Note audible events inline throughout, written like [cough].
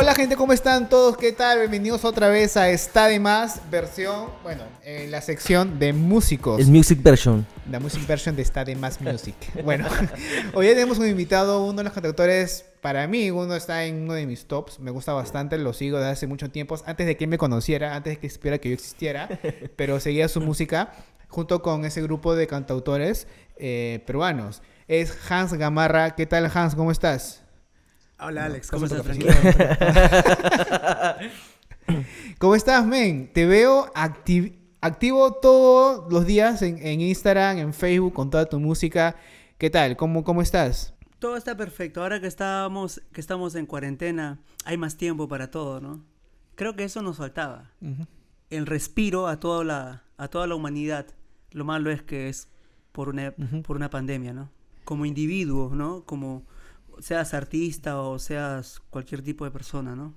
Hola gente, ¿cómo están todos? ¿Qué tal? Bienvenidos otra vez a Está de Más, versión, bueno, en la sección de músicos. El music version. La music version de Está de Más Music. [laughs] Bueno, hoy tenemos un invitado, uno de los cantautores, para mí, uno está en uno de mis tops, me gusta bastante, lo sigo desde hace mucho tiempo, antes de que me conociera, antes de que supiera que yo existiera, [laughs] pero seguía su música junto con ese grupo de cantautores eh, peruanos. Es Hans Gamarra. ¿Qué tal, Hans? ¿Cómo estás? Hola, Alex. ¿Cómo pasa estás? [laughs] [laughs] ¿Cómo estás, men? Te veo acti- activo todos los días en, en Instagram, en Facebook, con toda tu música. ¿Qué tal? ¿Cómo, cómo estás? Todo está perfecto. Ahora que estamos, que estamos en cuarentena, hay más tiempo para todo, ¿no? Creo que eso nos faltaba. El respiro a toda la, a toda la humanidad. Lo malo es que es por una, por una pandemia, ¿no? Como individuo, ¿no? Como seas artista o seas cualquier tipo de persona, ¿no?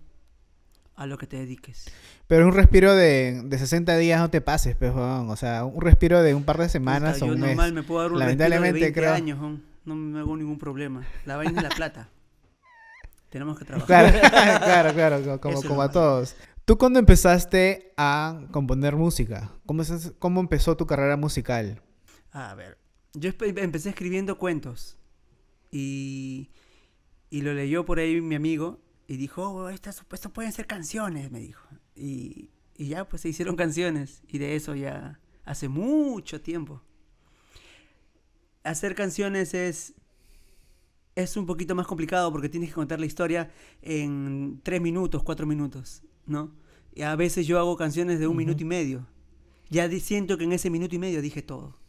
A lo que te dediques. Pero un respiro de, de 60 días no te pases, pues, weón. O sea, un respiro de un par de semanas Puta, o yo un mes. normal me puedo dar un respiro de Lamentablemente, 20 creo. años, ¿no? no me hago ningún problema. La vaina es la plata. [laughs] Tenemos que trabajar. Claro, [laughs] claro, claro, co- como, como a todos. ¿Tú cuándo empezaste a componer música? ¿Cómo, es- cómo empezó tu carrera musical? A ver, yo empecé escribiendo cuentos y, y lo leyó por ahí mi amigo y dijo, oh, estas, esto pueden ser canciones, me dijo. Y, y ya, pues se hicieron canciones y de eso ya hace mucho tiempo. Hacer canciones es, es un poquito más complicado porque tienes que contar la historia en tres minutos, cuatro minutos, ¿no? Y a veces yo hago canciones de un minuto y medio. Ya siento que en ese minuto y medio dije todo.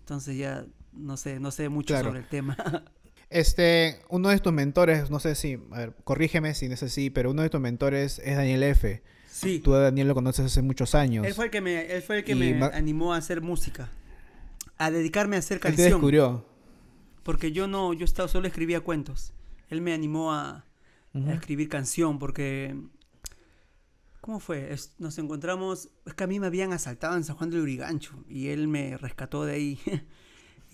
Entonces ya no sé, no sé mucho Claro. sobre el tema. [laughs] Este, uno de tus mentores, no sé si, a ver, corrígeme si no es así, pero uno de tus mentores es Daniel F. sí. Tú a Daniel lo conoces hace muchos años. Él fue el que me, él fue el que me animó a hacer música. A dedicarme a hacer Él te canción. descubrió. Porque yo no, yo estaba, solo escribía cuentos. Él me animó a, escribir canción porque... ¿Cómo fue? Es- nos encontramos... Es que a mí me habían asaltado en San Juan del Urigancho y él me rescató de ahí. [laughs]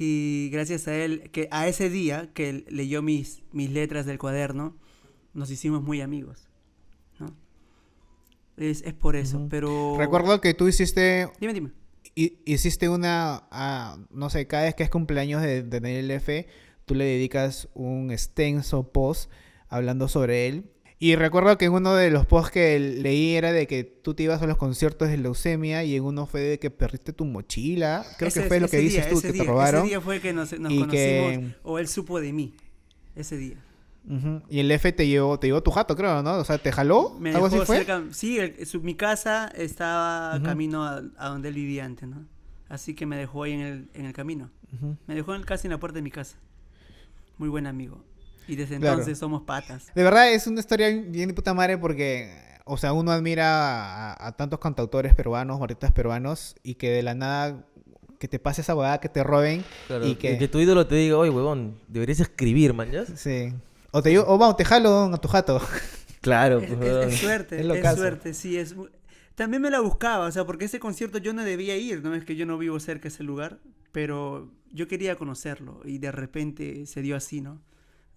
y gracias a él, que a ese día que él leyó mis, mis letras del cuaderno, nos hicimos muy amigos. ¿no? Es, es por eso, pero... Recuerdo que tú hiciste Dime, dime. hi- hiciste una, ah, no sé, cada vez que es cumpleaños de, de Daniel F, tú le dedicas un extenso post hablando sobre él. Y recuerdo que en uno de los posts que leí era de que tú te ibas a los conciertos de leucemia y en uno fue de que perdiste tu mochila. Creo Ese- que fue lo que dices día, tú, que día, te robaron. Ese día fue que nos, conocimos, que- o él supo de mí, ese día. Y el F te llevó, te llevó tu jato, creo, ¿no? O sea, ¿te jaló? Me ¿Algo así fue? cerca, sí, el- su- mi casa estaba Ujú. camino a, a donde él vivía antes, ¿no? Así que me dejó ahí en el, en el camino. Me dejó en- casi en la puerta de mi casa. Muy buen amigo. Y desde Claro. entonces somos patas. De verdad es una historia bien de puta madre porque, o sea, uno admira a, a tantos cantautores peruanos, artistas peruanos, y que de la nada que te pase esa huevada, que te roben, Claro, y y que... que... tu ídolo te diga, oye, huevón, deberías escribir, man, ¿ya? Sí. O te digo, o vamos, te jalo a tu jato. [laughs] Claro, Es, pues, es- es suerte, Es es, suerte, sí. Es, También me la buscaba, o sea, porque ese concierto yo no debía ir, no es que yo no vivo cerca de ese lugar, pero yo quería conocerlo y de repente se dio así, ¿no?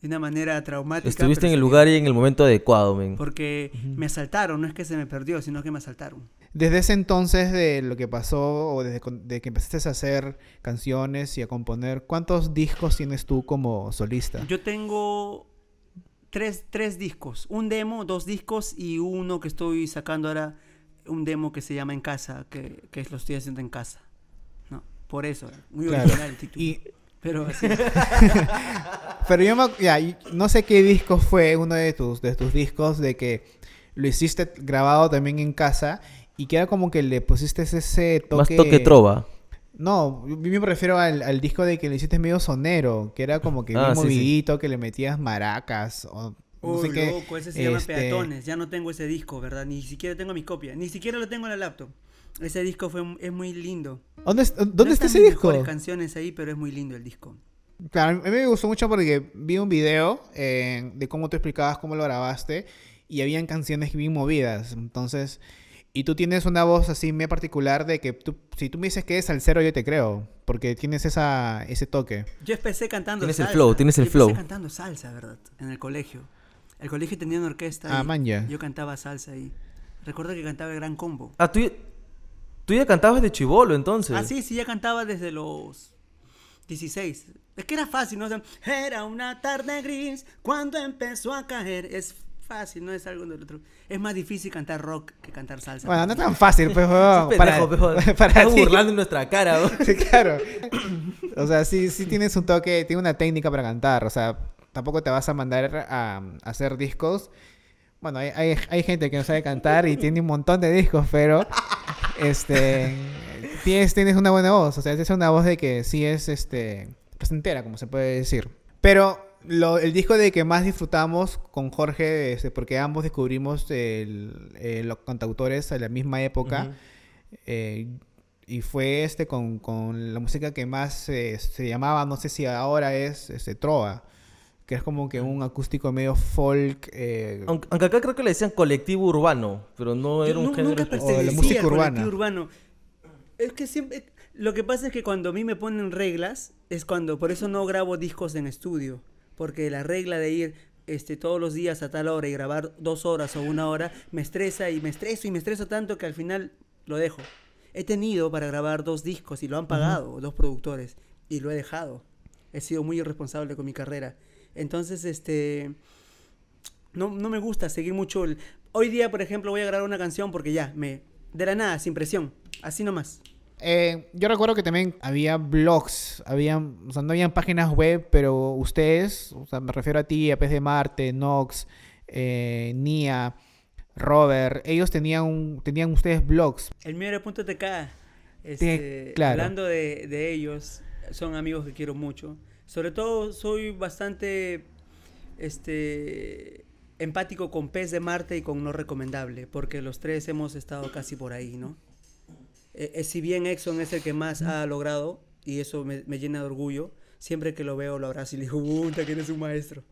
De una manera traumática. Estuviste en el lugar y en el momento adecuado, men. Porque me asaltaron, no es que se me perdió, sino que me asaltaron. Desde ese entonces de lo que pasó, o desde de que empezaste a hacer canciones y a componer, ¿cuántos discos tienes tú como solista? Yo tengo tres, tres discos, un demo, dos discos y uno que estoy sacando ahora, un demo que se llama En Casa, que, que lo estoy haciendo en casa. ¿no? Por eso, muy Claro. original el título. Y, Pero [laughs] así. pero yo me- ya, no sé qué disco fue uno de tus, de tus discos de que lo hiciste grabado también en casa y que era como que le pusiste ese toque... Más toque trova. No, yo me refiero al, al disco de que le hiciste medio sonero, que era como que Ah, bien sí, sí. movidito, que le metías maracas o no sé qué. loco, ese se llama este, Peatones. Ya no tengo ese disco, ¿verdad? Ni siquiera tengo mi copia. Ni siquiera lo tengo en la laptop. Ese disco fue, es muy lindo. ¿Dónde, es- No ¿dónde está ese disco? mejores canciones ahí, pero es muy lindo el disco. Claro, a mí me gustó mucho porque vi un video eh, de cómo tú explicabas cómo lo grabaste y habían canciones bien movidas. Entonces, y tú tienes una voz así muy particular de que tú, si tú me dices que es salsero, yo te creo, porque tienes esa, ese toque. Yo empecé cantando Tienes el salsa. flow, tienes el Yo flow. Empecé cantando salsa, ¿verdad? En el colegio. El colegio tenía una orquesta Ah, y man, ya. yo cantaba salsa ahí. Recuerdo que cantaba el Gran Combo. Ah, tú, tú ya cantabas de chivolo entonces. Ah, sí, sí, ya cantaba desde los 16. Es que era fácil, ¿no? O sea, era una tarde gris cuando empezó a caer. Es fácil, no es algo del otro. Es más difícil cantar rock que cantar salsa. Bueno, no es tan fácil, pues, Ese [laughs] para, pendejo, pejo, [laughs] para estás ti. burlando en nuestra cara, ¿no? [laughs] Sí, claro. O sea, sí, sí tienes un toque, tiene una técnica para cantar. O sea, tampoco te vas a mandar a, a hacer discos. Bueno, hay, hay, hay gente que no sabe cantar y tiene un montón de discos, pero este tienes, tienes una buena voz. O sea, es una voz de que sí es este placentera, como se puede decir. Pero lo- el disco de que más disfrutamos con Jorge, este, porque ambos descubrimos el- eh, los cantautores a la misma época. Ujú. Eh, y fue este con, con la música que más eh, se llamaba, no sé si ahora es este, Trova, que es como que un acústico medio folk. eh, Aunque, aunque acá creo que le decían colectivo urbano, pero no Yo era un género. nunca o la música urbana. colectivo urbano. Es que siempre... Lo que pasa es que cuando a mí me ponen reglas, es cuando... Por eso no grabo discos en estudio. Porque la regla de ir este, todos los días a tal hora y grabar dos horas o una hora, me estresa y me estreso y me estreso tanto que al final lo dejo. He tenido para grabar dos discos y lo han pagado dos productores y lo he dejado. He sido muy irresponsable con mi carrera. Entonces, este no, no me gusta seguir mucho el... Hoy día, por ejemplo, voy a grabar una canción porque ya, me... De la nada, sin presión. Así nomás. eh, yo recuerdo que también había blogs, habían, o sea, no habían páginas web, pero ustedes, o sea, me refiero a ti, a Pez de Marte, Nox, eh, Nia, Robert, ellos tenían, un- tenían ustedes blogs. El mío era punto TK. Este, claro. Hablando de, de ellos, son amigos que quiero mucho. Sobre todo, soy bastante este, empático con Pez de Marte y con No Recomendable, porque los tres hemos estado casi por ahí, ¿no? Eh, eh, si bien Exxon es el que más ha logrado, y eso me, me llena de orgullo, siempre que lo veo lo abrazo y le digo, puta, que eres un maestro.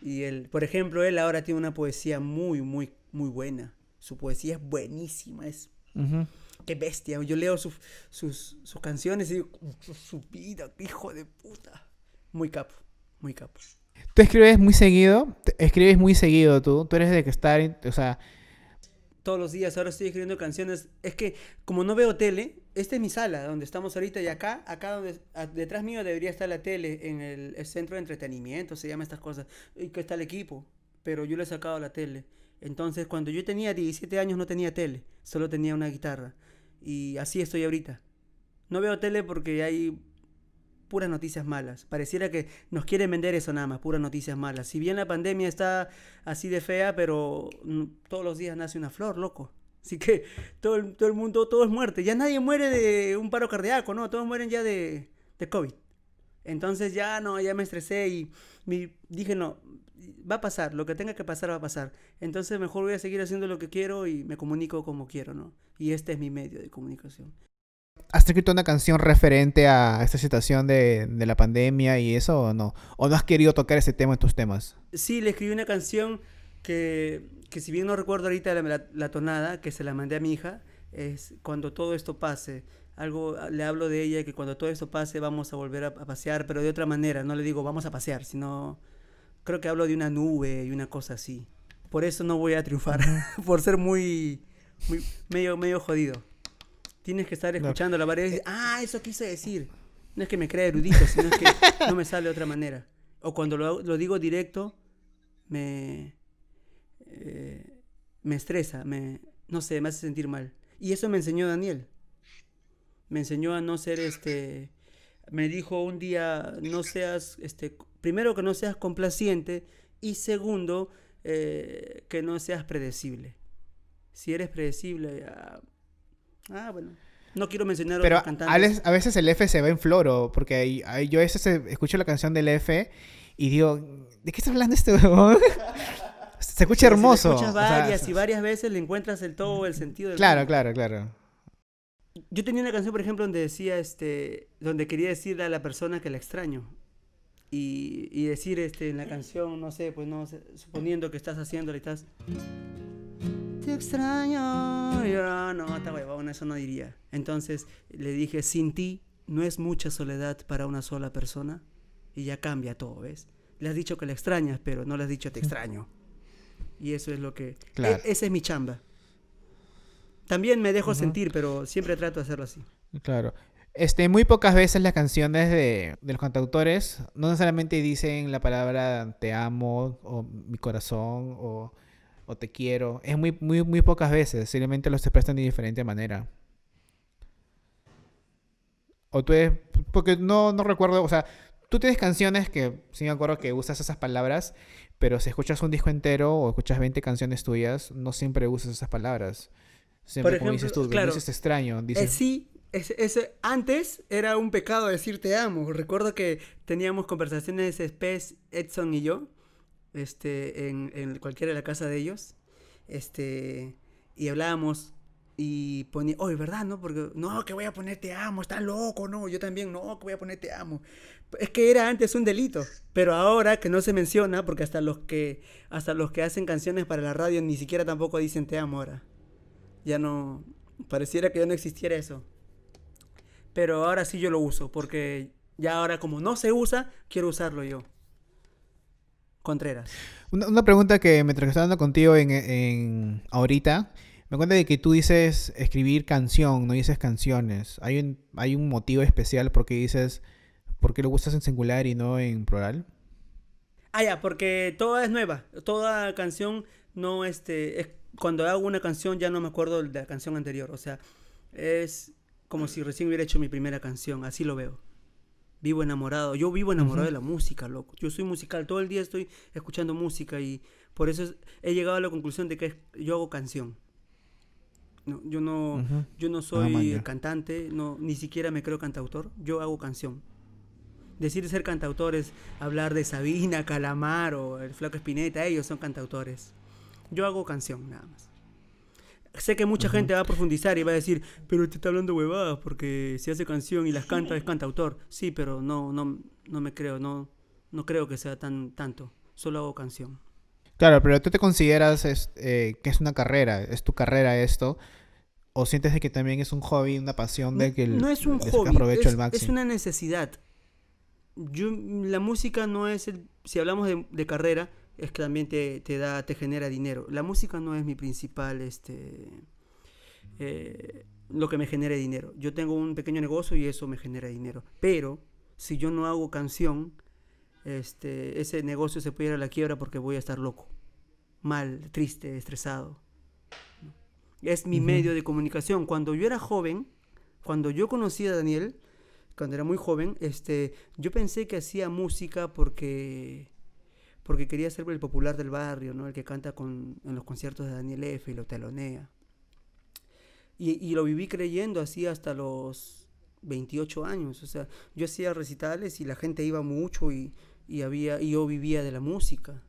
Y él, por ejemplo, él ahora tiene una poesía muy, muy, muy buena. Su poesía es buenísima, es qué bestia. Yo leo sus, sus, sus canciones y digo, su, su vida, qué hijo de puta. Muy capo, muy capo. ¿Tú escribes muy seguido? ¿Escribes muy seguido tú? ¿Tú eres de que estar, o sea, Todos los días ahora estoy escribiendo canciones. Es que como no veo tele, esta es mi sala donde estamos ahorita y acá, acá donde, a- detrás mío debería estar la tele en el, el centro de entretenimiento, se llama estas cosas, y que está el equipo, pero yo le he sacado la tele. Entonces cuando yo tenía 17 años no tenía tele, solo tenía una guitarra. Y así estoy ahorita. No veo tele porque hay puras noticias malas. Pareciera que nos quieren vender eso nada más, puras noticias malas. Si bien la pandemia está así de fea, pero mm, todos los días nace una flor, loco. Así que todo el, todo el mundo, todo es muerte. Ya nadie muere de un paro cardíaco, ¿no? Todos mueren ya de, de COVID. Entonces ya no, ya me estresé y dije, no, va a pasar, lo que tenga que pasar va a pasar. Entonces mejor voy a seguir haciendo lo que quiero y me comunico como quiero, ¿no? Y este es mi medio de comunicación. ¿Has escrito una canción referente a esta situación de, de la pandemia y eso o no? ¿O no has querido tocar ese tema en tus temas? Sí, le escribí una canción que, que si bien no recuerdo ahorita la, la- la tonada, que se la mandé a mi hija, es cuando todo esto pase. Algo le hablo de ella que cuando todo esto pase vamos a volver a, a pasear, pero de otra manera. No le digo vamos a pasear, sino creo que hablo de una nube y una cosa así. Por eso no voy a triunfar, [laughs] por ser muy, muy medio, medio jodido. Tienes que estar escuchando la varias veces. Ah, eso quise decir. No es que me crea erudito, sino es que [laughs] no me sale de otra manera. O cuando lo, lo digo directo, me, eh, me estresa, me, no sé, me hace sentir mal. Y eso me enseñó Daniel. Me enseñó a no ser este, me dijo un día, no seas, este, primero que no seas complaciente y segundo, eh, que no seas predecible. Si eres predecible, ah, ah, bueno. No quiero mencionar Pero a les- a veces el F se va en floro, porque ahí- ahí yo a veces eh, escucho la canción del F y digo, ¿de qué está hablando este huevón? [laughs] se escucha Si hermoso. escuchas o sea, varias y varias veces le encuentras el todo, el sentido del Claro, claro, claro. Yo tenía una canción, por ejemplo, donde decía, este, donde quería decirle a la persona que la extraño. Y, y decir este, en la canción, no sé, pues no suponiendo que estás haciéndolo y estás. Te extraño. Y yo, "Ah, no, está huevón, eso no diría. Entonces le dije, sin ti no es mucha soledad para una sola persona. Y ya cambia todo, ¿ves? Le has dicho que la extrañas, pero no le has dicho te extraño. Y eso es lo que... Claro. e- esa es mi chamba. También me dejo sentir, pero siempre trato de hacerlo así. Claro. Este, muy pocas veces las canciones de, de los cantautores no necesariamente dicen la palabra te amo o mi corazón o, o te quiero. Es muy, muy, muy pocas veces. Simplemente los expresan de diferente manera. O tú eres- porque no, no recuerdo, o sea, tú tienes canciones que sí me acuerdo que usas esas palabras, pero si escuchas un disco entero o escuchas 20 canciones tuyas, no siempre usas esas palabras. Siempre, como dices tú, claro, dices extraño, Eh, sí, ese, ese- antes era un pecado decir te amo. Recuerdo que teníamos conversaciones Spes, Edson y yo, este, en, en cualquiera de la casa de ellos, este, y hablábamos y ponía, oye, ¿verdad? No, porque, no, que voy a poner te amo, está loco, no, yo también, no, que voy a poner te amo. Es que era antes un delito, pero ahora que no se menciona, porque hasta los que, hasta los que hacen canciones para la radio ni siquiera tampoco dicen te amo ahora. Ya no, pareciera que ya no existiera eso. Pero ahora sí yo lo uso, porque ya ahora como no se usa, quiero usarlo yo. Contreras. Una, una pregunta que mientras que estaba hablando contigo en, en ahorita, me cuenta de que tú dices escribir canción, no dices canciones. ¿Hay un, hay un motivo especial por qué dices, por qué lo gustas en singular y no en plural? Ah, ya, porque toda es nueva. Toda canción no, este, es, cuando hago una canción ya no me acuerdo de la canción anterior. O sea, es como si recién hubiera hecho mi primera canción. Así lo veo. Vivo enamorado. Yo vivo enamorado de la música, loco. Yo soy musical. Todo el día estoy escuchando música y por eso es- he llegado a la conclusión de que yo hago canción. No, yo no, yo no man, soy cantante, no, ni siquiera me creo cantautor. Yo hago canción. Decir ser cantautor es hablar de Sabina, Calamar o el Flaco Espineta, ellos son cantautores. Yo hago canción, nada más. Sé que mucha gente va a profundizar y va a decir, pero te está hablando huevadas porque si hace canción y las canta es cantautor. Sí, pero no, no, no me creo, no, no creo que sea tan tanto. Solo hago canción. Claro, pero tú te consideras es- eh, que es una carrera, es tu carrera esto, o sientes de que también es un hobby, una pasión de que el- no es un hobby, es, una necesidad. Yo, la música no es el, si hablamos de, de carrera, es que también te, te da, te genera dinero. La música no es mi principal, este, eh, lo que me genere dinero. Yo tengo un pequeño negocio y eso me genera dinero. Pero si yo no hago canción, este, ese negocio se puede ir a la quiebra porque voy a estar loco, mal, triste, estresado. Es mi medio de comunicación. Cuando yo era joven, cuando yo conocí a Daniel, cuando era muy joven, este, yo pensé que hacía música porque porque quería ser el popular del barrio, ¿no? El que canta con, en los conciertos de Daniel F. y lo telonea. Y, y lo viví creyendo así hasta los 28 años. O sea, yo hacía recitales y la gente iba mucho y, y había, y yo vivía de la música.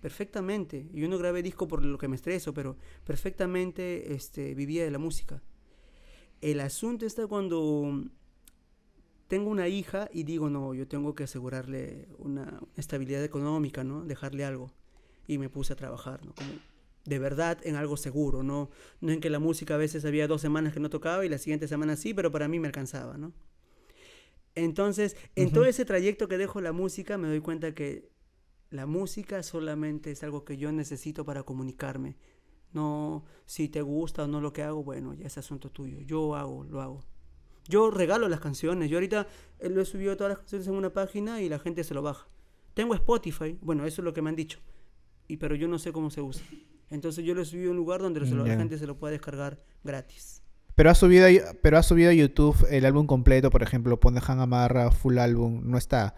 Perfectamente. Yo no grabé disco por lo que me estreso, pero perfectamente este, vivía de la música. El asunto está cuando tengo una hija y digo, no, yo tengo que asegurarle una estabilidad económica, ¿no? Dejarle algo. Y me puse a trabajar, ¿no? Como de verdad en algo seguro, ¿no? No en que la música a veces había dos semanas que no tocaba y la siguiente semana sí, pero para mí me alcanzaba, ¿no? Entonces, en todo ese trayecto que dejo la música, me doy cuenta que la música solamente es algo que yo necesito para comunicarme. No, si te gusta o no lo que hago, bueno, ya es asunto tuyo. Yo hago, lo hago. Yo regalo las canciones. Yo ahorita eh, lo he subido todas las canciones en una página y la gente se lo baja. Tengo Spotify, bueno, eso es lo que me han dicho. Y pero yo no sé cómo se usa. Entonces yo lo he subido a un lugar donde la gente se lo puede descargar gratis. Pero has subido, a- pero has subido a YouTube el álbum completo, por ejemplo, pone Han Amarra, full álbum, no está.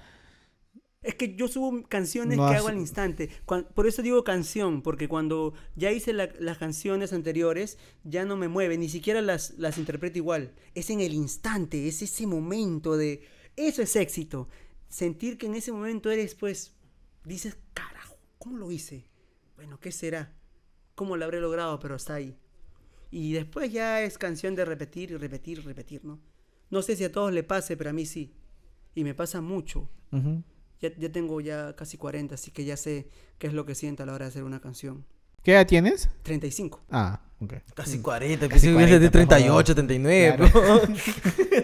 Es que yo subo canciones No que hago al instante. Por eso digo canción, porque cuando ya hice la- las canciones anteriores, ya no me mueve, ni siquiera las, las interpreto igual. Es en el instante, es ese momento de... Eso es éxito. Sentir que en ese momento eres, pues, dices, carajo, ¿cómo lo hice? Bueno, ¿qué será? ¿Cómo lo habré logrado? Pero está ahí. Y después ya es canción de repetir y repetir y repetir, ¿no? No sé si a todos le pase, pero a mí sí. Y me pasa mucho. Ujú. Ya, ya tengo ya casi 40, así que ya sé qué es lo que siento a la hora de hacer una canción. ¿Qué edad tienes? 35. Ah, ok. Casi 40, Casi casi 40, de por favor. 38, 39. Claro. bro.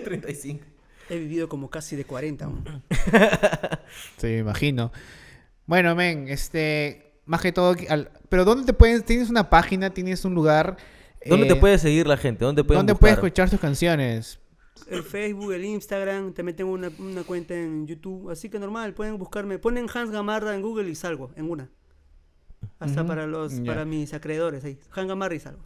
35. [laughs] He vivido como casi de 40 aún. [laughs] Sí, me imagino. Bueno, men, este, más que todo, al- pero ¿dónde te puedes, tienes una página, tienes un lugar? ¿Dónde eh, te puede seguir la gente? ¿Dónde ¿Dónde puedes escuchar tus canciones? El Facebook, el Instagram, también tengo una, una cuenta en YouTube, así que normal, pueden buscarme, ponen Hans Gamarra en Google y salgo, en una. Hasta para los, para mis acreedores ahí, Hans Gamarra y salgo.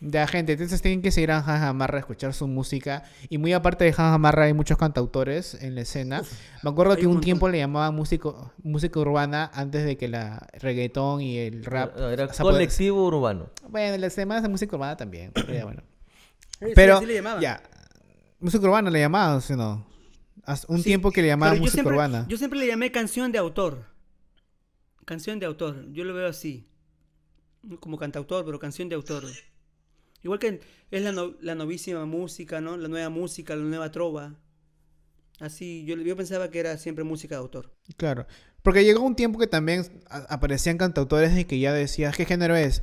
Ya, gente, entonces tienen que seguir a Hans Gamarra, escuchar su música. Y muy aparte de Hans Gamarra, hay muchos cantautores en la escena. Me acuerdo que un montón. tiempo le llamaban músico, música urbana antes de que la reggaetón y el rap. No, era colectivo urbano. Bueno, las semanas de música urbana también. pero ya, bueno. Sí, Pero, así le llamaban. ya. Música urbana le llamaban, ¿sí no? Hace un Sí, tiempo que le yo música siempre, urbana. Yo siempre le llamé canción de autor. Canción de autor. Yo lo veo así. Como cantautor, pero canción de autor. Igual que es la, no- la novísima música, ¿no? La nueva música, la nueva trova. Así, yo, yo pensaba que era siempre música de autor. Claro. Porque llegó un tiempo que también aparecían cantautores y que ya decías, ¿qué género es?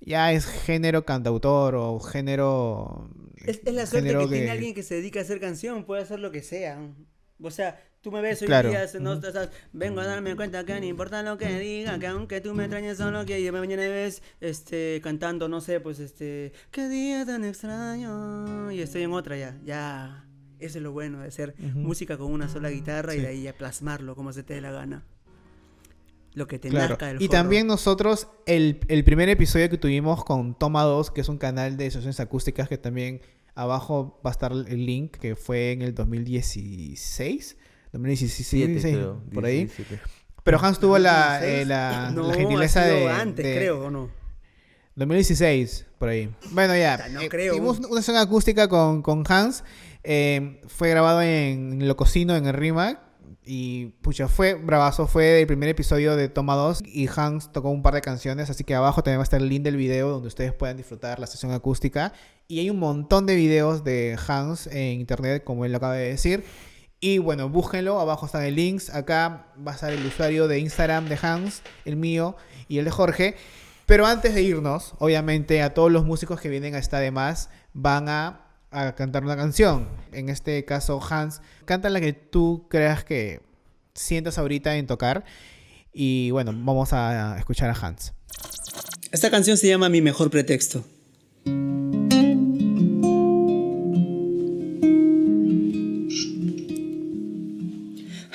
Ya es género cantautor o género... Es, es la suerte género que tiene alguien que se dedica a hacer canción, puede hacer lo que sea. O sea, tú me ves hoy Claro. día, no, o sea, vengo a darme cuenta que no importa lo que diga, que aunque tú me extrañes solo que yo mañana ves este cantando, no sé, pues este, qué día tan extraño y estoy en otra ya, ya. Eso es lo bueno de hacer Ujú. música con una sola guitarra y Sí. de ahí ya plasmarlo como se te dé la gana. Lo que te Claro. nazca del Y también nosotros, el, el primer episodio que tuvimos con Toma 2, que es un canal de sesiones acústicas que también abajo va a estar el link, que fue en el 2016. 2016, Siete, sí, creo, por ahí. 17. Pero Hans tuvo la, 2016. eh, la, no, la gentileza ha sido de... antes, de- creo, ¿o no? 2016, por ahí. Bueno, ya. Puta, no eh, creo. Tuvimos una sesión acústica con, con Hans. eh, fue grabado en Lococino, en el RIMAC. Y pucha, fue bravazo. Fue el primer episodio de Toma 2. Y Hans tocó un par de canciones. Así que abajo también va a estar el link del video donde ustedes puedan disfrutar la sesión acústica. Y hay un montón de videos de Hans en internet, como él lo acaba de decir. Y bueno, búsquenlo. Abajo están el links. Acá va a estar el usuario de Instagram de Hans, el mío y el de Jorge. Pero antes de irnos, obviamente a todos los músicos que vienen a esta de más van a, a cantar una canción. En este caso, Hans, canta la que tú creas que sientas ahorita en tocar. Y bueno, vamos a escuchar a Hans. Esta canción se llama Mi mejor pretexto.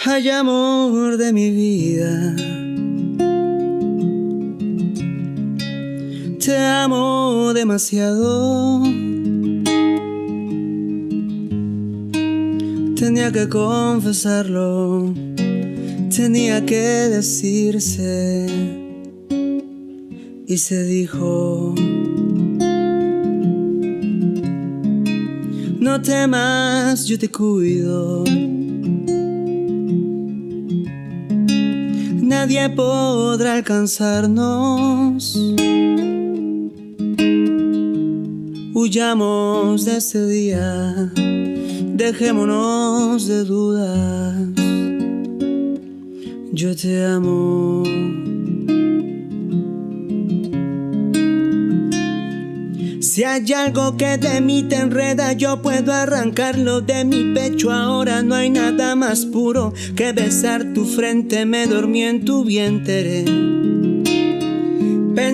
Ay, amor de mi vida. Te amo demasiado. Tenía que confesarlo. Tenía que decirse. Y se dijo No temas, yo te cuido Nadie podrá alcanzarnos. Huyamos de ese día Dejémonos de dudas Yo te amo Si hay algo que de mí te enreda, yo puedo arrancarlo de mi pecho. Ahora no hay nada más puro que besar tu frente. Me dormí en tu vientre.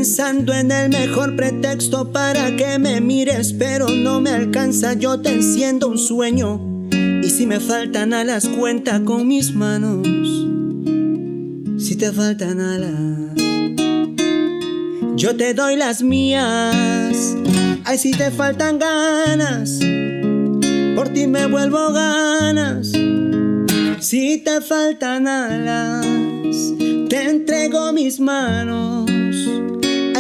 Pensando en el mejor pretexto para que me mires, pero no me alcanza. Yo te enciendo un sueño. Y si me faltan alas, cuenta con mis manos. Si te faltan alas, yo te doy las mías. Ay, si te faltan ganas, por ti me vuelvo ganas. Si te faltan alas, te entrego mis manos.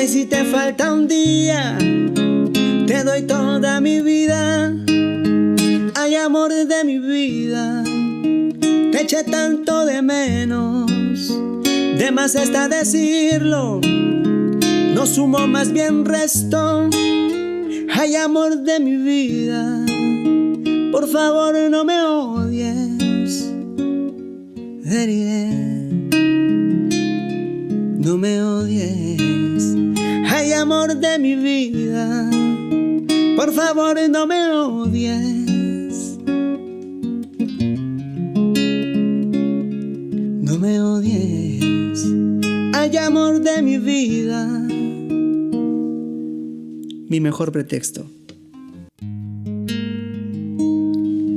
Ay, si te falta un día, te doy toda mi vida. Ay, amor de mi vida, te eché tanto de menos. De más está decirlo, no sumo más bien resto. Ay, amor de mi vida, por favor no me odies. Deriré, no me odies. Ay, amor de mi vida, por favor no me odies. No me odies. Ay, amor de mi vida. Mi mejor pretexto.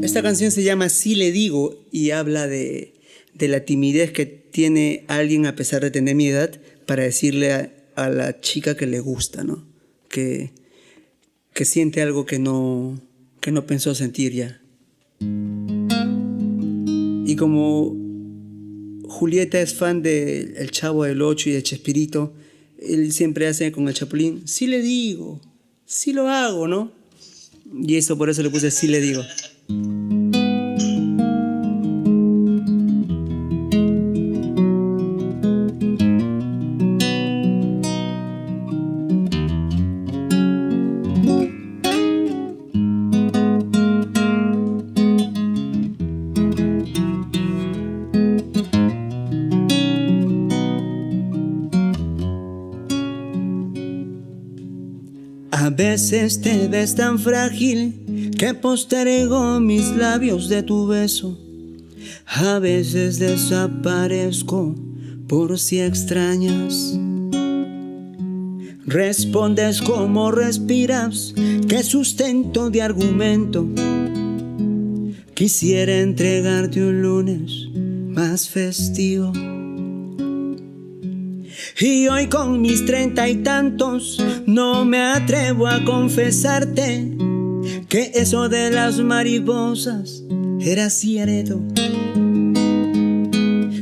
Esta canción se llama Sí le digo y habla de, de la timidez que tiene alguien a pesar de tener mi edad para decirle a, a la chica que le gusta, ¿no? Que, que siente algo que no, que no pensó sentir ya. Y como Julieta es fan de El Chavo del Ocho y de Chespirito, él siempre hace con el Chapulín, sí le digo, sí lo hago, ¿no? Y eso por eso le puse sí le digo. Veces te ves tan frágil que postergo mis labios de tu beso. A veces desaparezco por si extrañas. Respondes como respiras, qué sustento de argumento. Quisiera entregarte un lunes más festivo. Y hoy con mis treinta y tantos no me atrevo a confesarte que eso de las mariposas era cierto.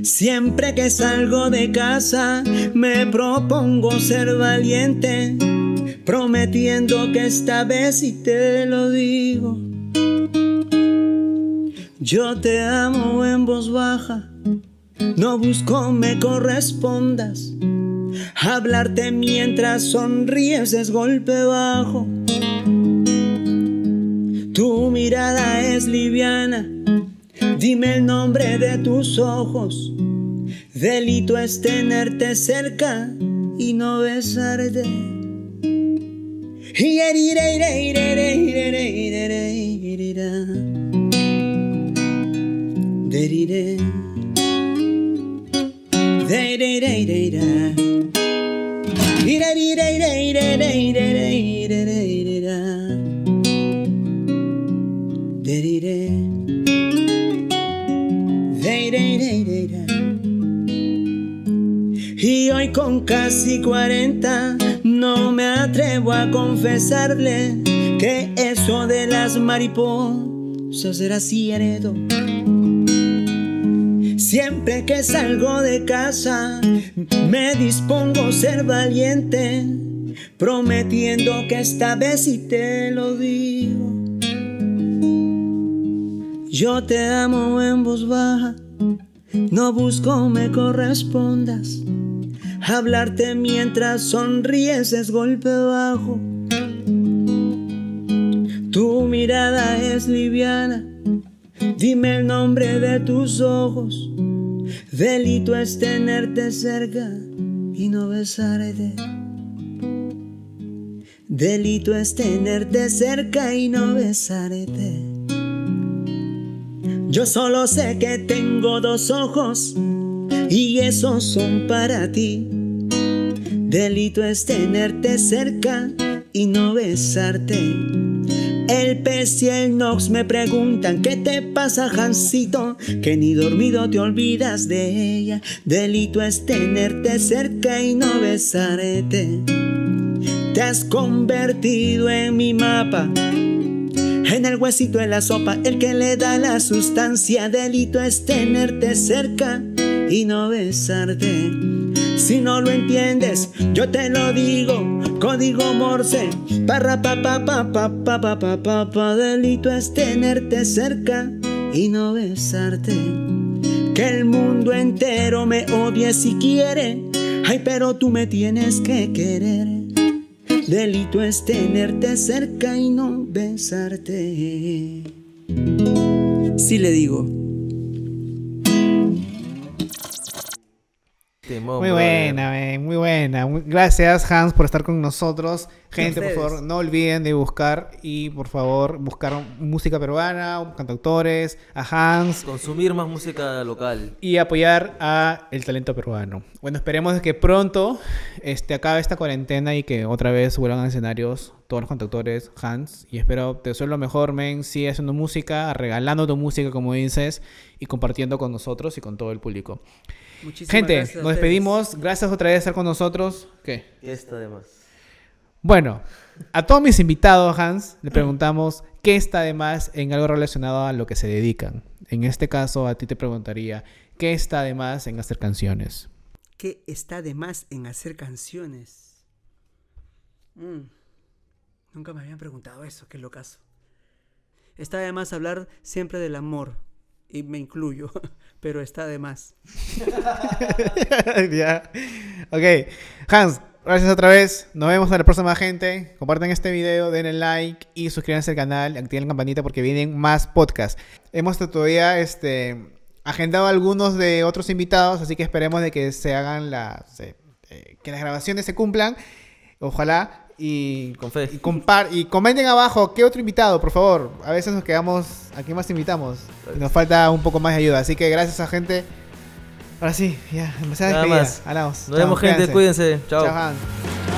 Siempre que salgo de casa me propongo ser valiente, prometiendo que esta vez sí te lo digo. Yo te amo en voz baja, no busco me correspondas. Hablarte mientras sonríes es golpe bajo. Tu mirada es liviana, dime el nombre de tus ojos. Delito es tenerte cerca y no besarte. Y hoy con casi 40 no me atrevo a confesarle que eso de las mariposas era cierto. Siempre que salgo de casa me dispongo a ser valiente, prometiendo que esta vez sí te lo digo. Yo te amo en voz baja, no busco me correspondas. Hablarte mientras sonríes es golpe bajo. Tu mirada es liviana, dime el nombre de tus ojos. Delito es tenerte cerca y no besarte. Delito es tenerte cerca y no besarte. Yo solo sé que tengo dos ojos y esos son para ti. Delito es tenerte cerca y no besarte. El pez y el Nox me preguntan ¿Qué te pasa, Jancito? Que ni dormido te olvidas de ella. Delito es tenerte cerca y no besarte. Te has convertido en mi mapa. En el huesito de la sopa, el que le da la sustancia. Delito es tenerte cerca y no besarte. Si no lo entiendes, yo te lo digo. Código Morse, para pa pa pa pa pa pa pa pa pa. Delito es tenerte cerca y no besarte. Que el mundo entero me odie si quiere. Ay, pero tú me tienes que querer. Delito es tenerte cerca y no besarte. Si le digo. Timón, Muy brother. buena, men, muy buena. Gracias, Hans, por estar con nosotros. Gente, por favor, no olviden de buscar y, por favor, buscar música peruana, cantautores, a Hans Consumir más música local. y apoyar a el talento peruano. Bueno, esperemos que pronto este, acabe esta cuarentena y que otra vez vuelvan a escenarios todos los cantautores, Hans. Y espero te deseo lo mejor, men. Sigue haciendo música, regalando tu música, como dices, y compartiendo con nosotros y con todo el público. Muchísimas Gente, gracias a nos despedimos. Gracias otra vez por estar con nosotros. ¿Qué? Y esta además. Bueno, a todos mis invitados, Hans, le preguntamos qué está de más en algo relacionado a lo que se dedican. En este caso, a ti te preguntaría, ¿qué está de más en hacer canciones? ¿Qué está de más en hacer canciones? Mm, Nunca me habían preguntado eso, qué locazo. Está de más hablar siempre del amor. Y me incluyo, [laughs] pero está de más. [laughs] ya. Ok, Hans, gracias otra vez. Nos vemos en la próxima, gente. Compartan este video, denle like y suscríbanse al canal, activen la campanita porque vienen más podcasts. Hemos todavía este, agendado algunos de otros invitados, así que esperemos de que se hagan las... se- eh, que las grabaciones se cumplan. Ojalá. Y, Con fe. y, compar- y comenten abajo qué otro invitado, por favor. A veces nos quedamos. ¿A quién más invitamos? Y nos falta un poco más de ayuda. Así que gracias a gente. Ahora sí, ya, más. Hablamos. Nos vemos, gente. cuídense. Chao. Chao.